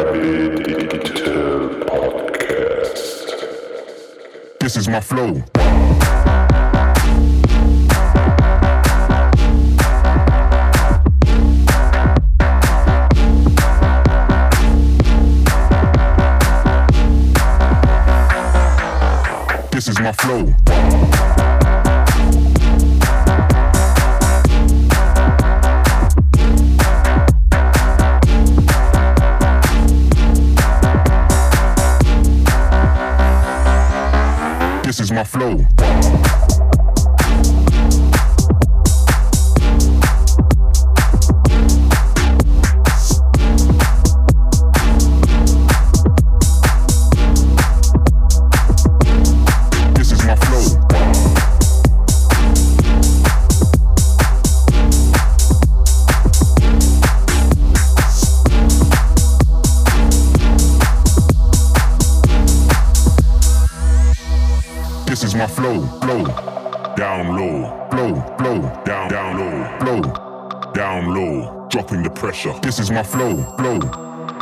Digital Podcast. This is my flow. This is my flow. my flow. My flow, flow.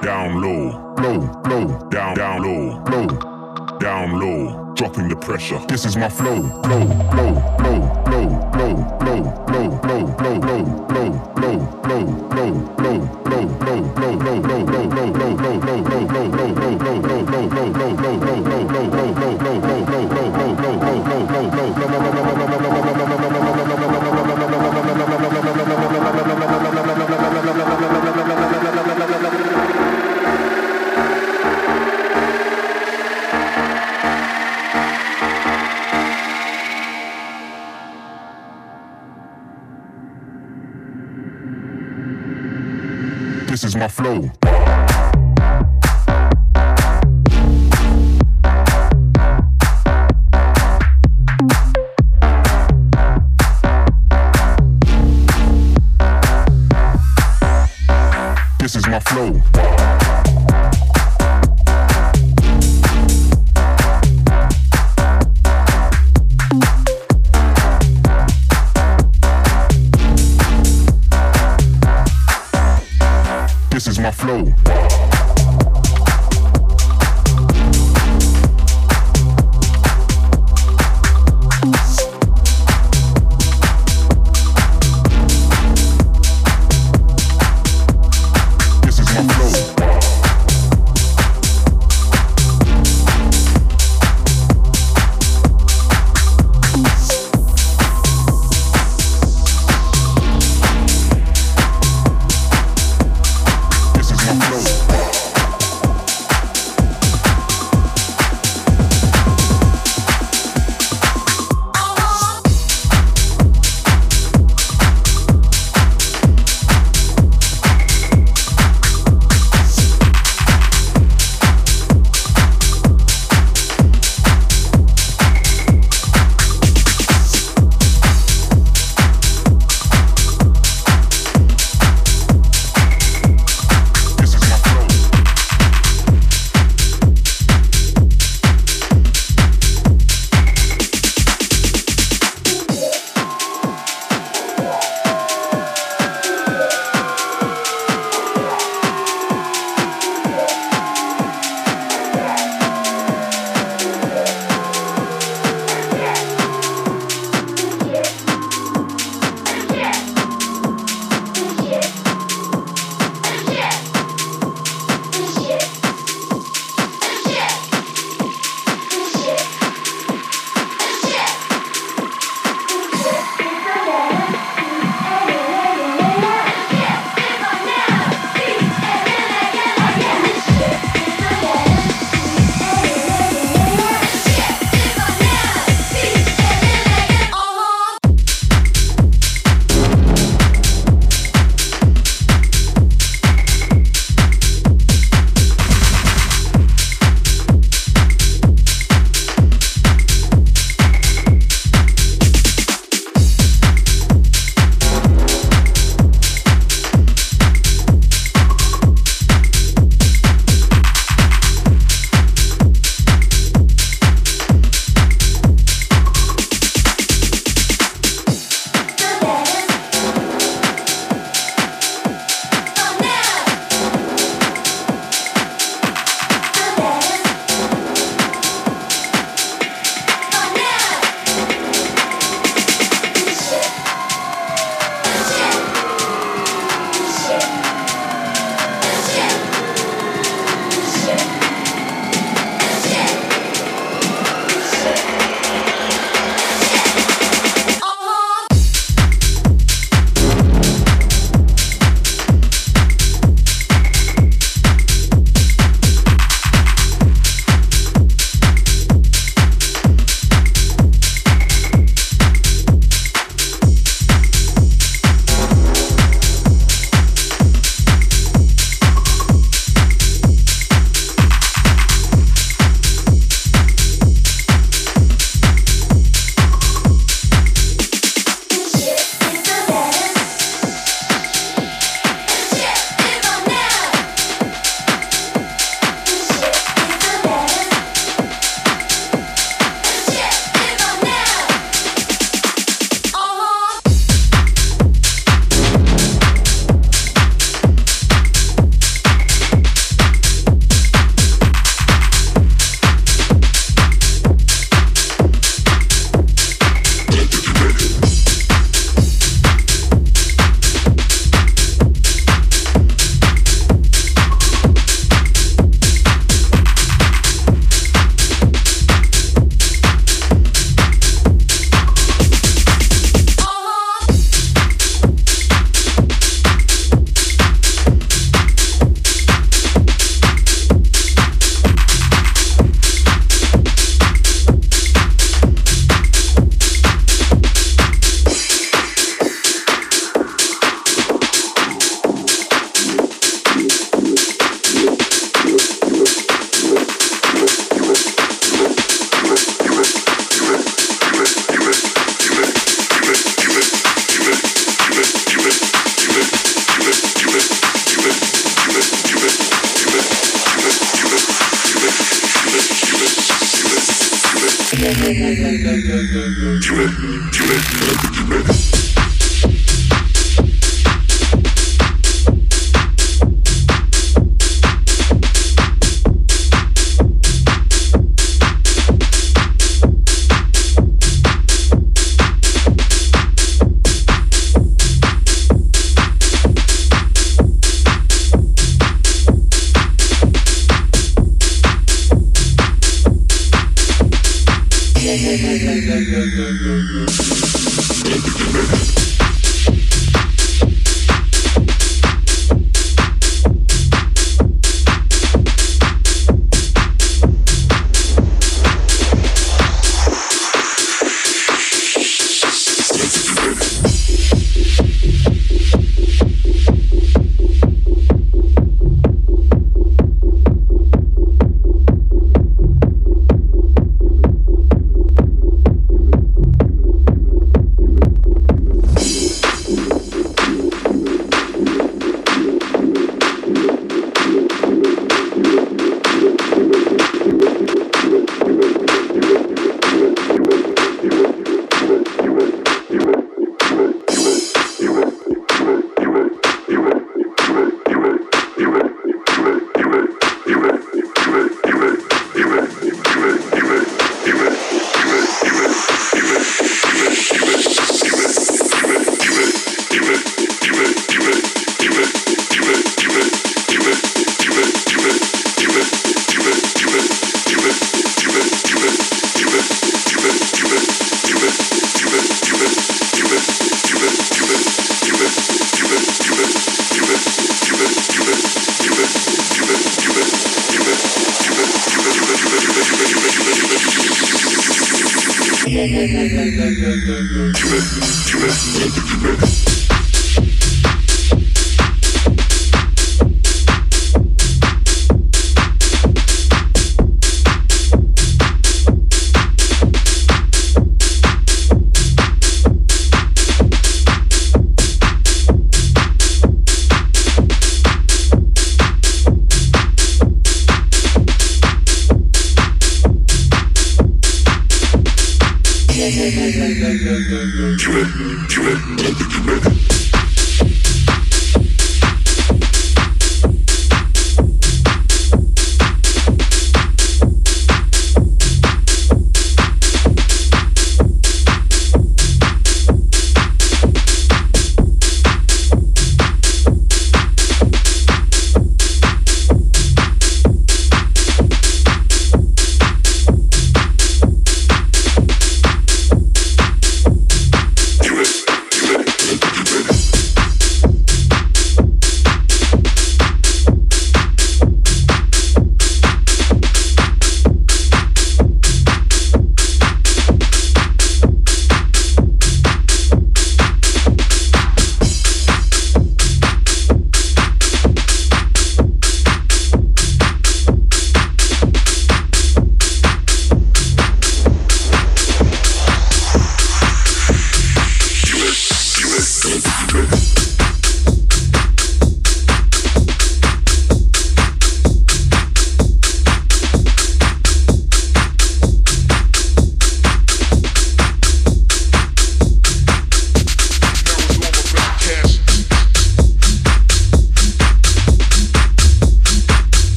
Down low, flow, flow. Down, down low, flow. Down low, dropping the pressure. This is my flow, flow.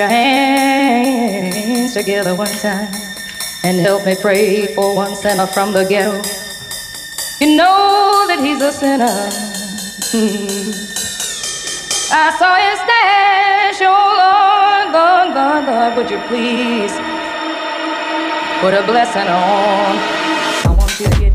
your hands together one time and help me pray for one sinner from the ghetto. You know that he's a sinner. Hmm. I saw his stash, oh Lord, Lord, Lord, Lord, would you please put a blessing on? I want you to get.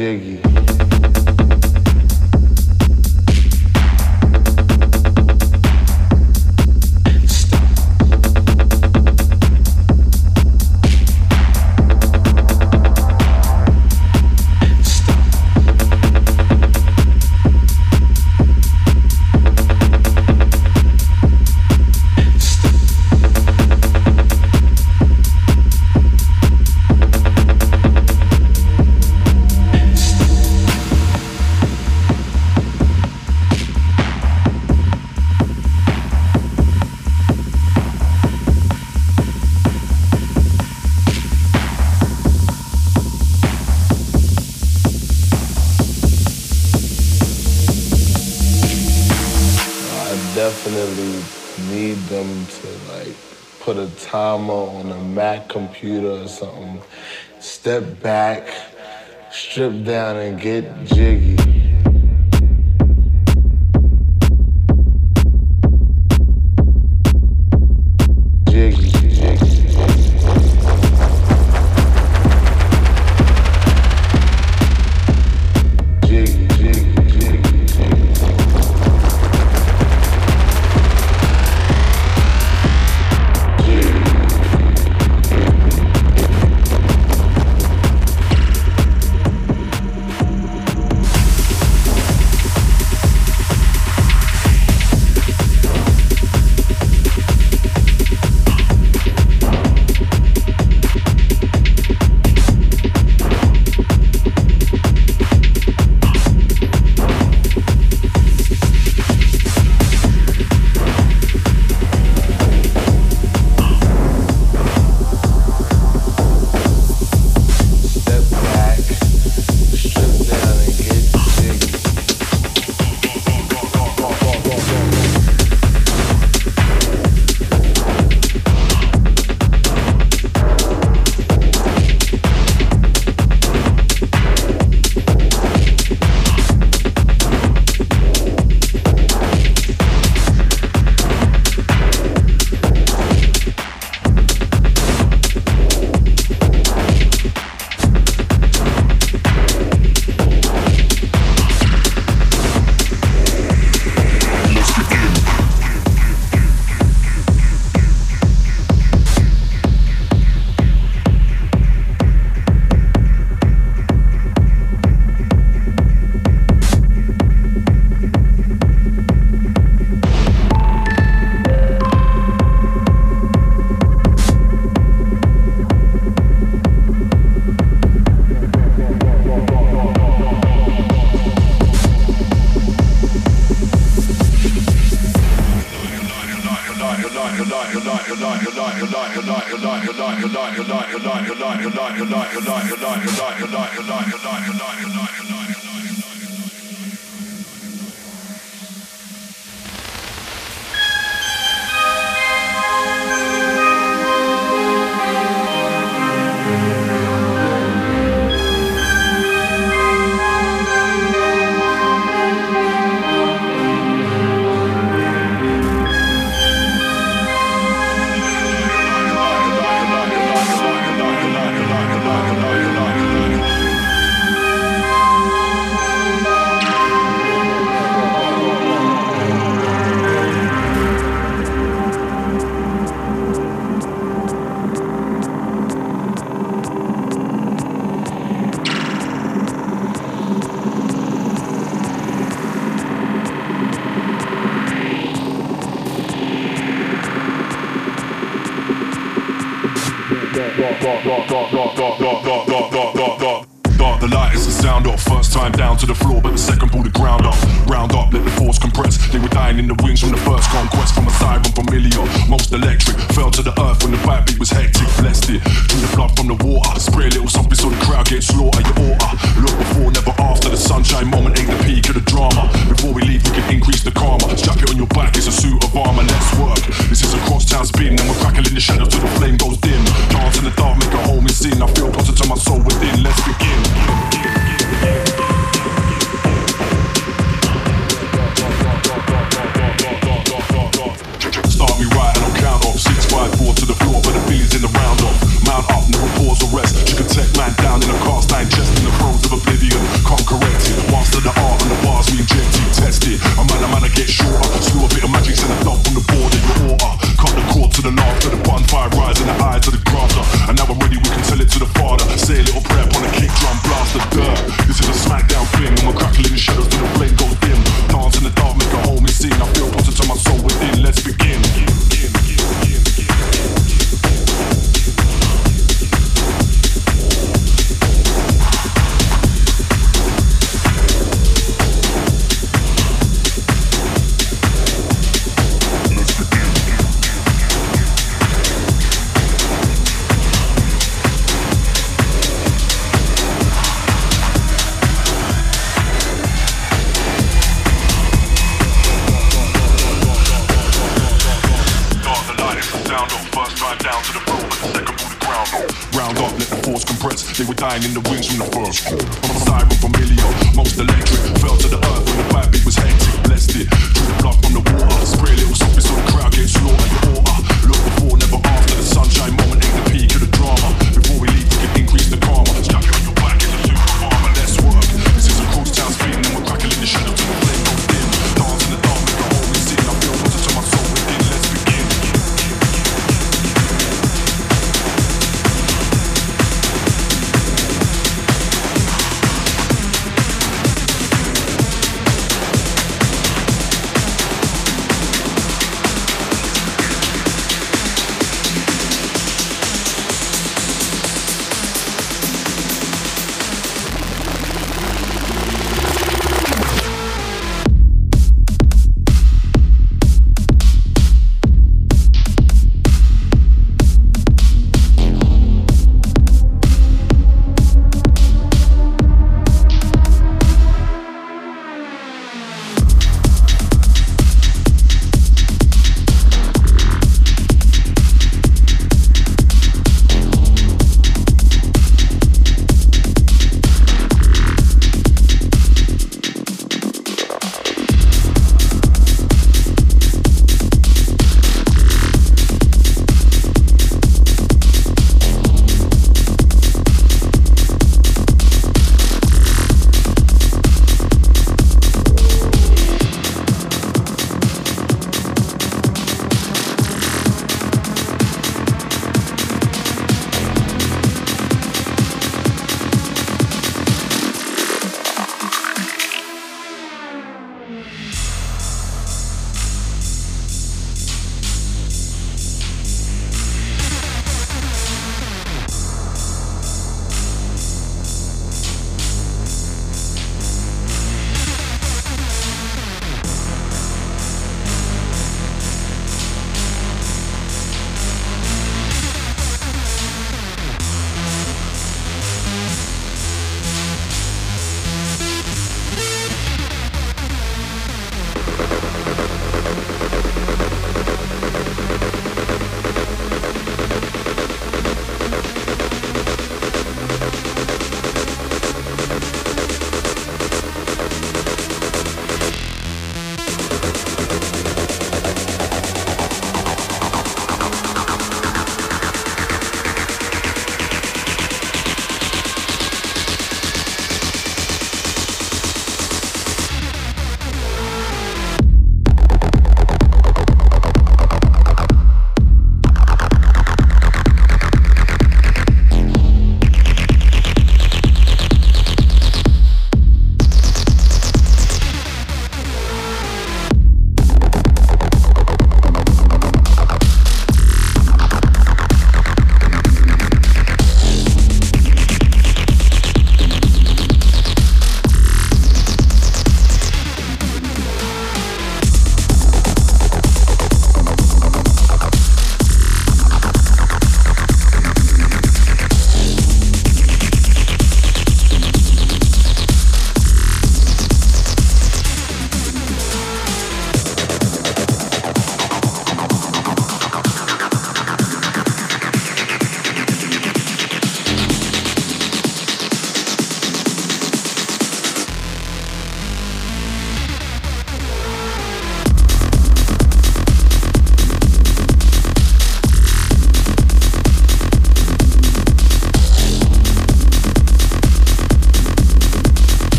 chegue step back, strip down, and get jiggy.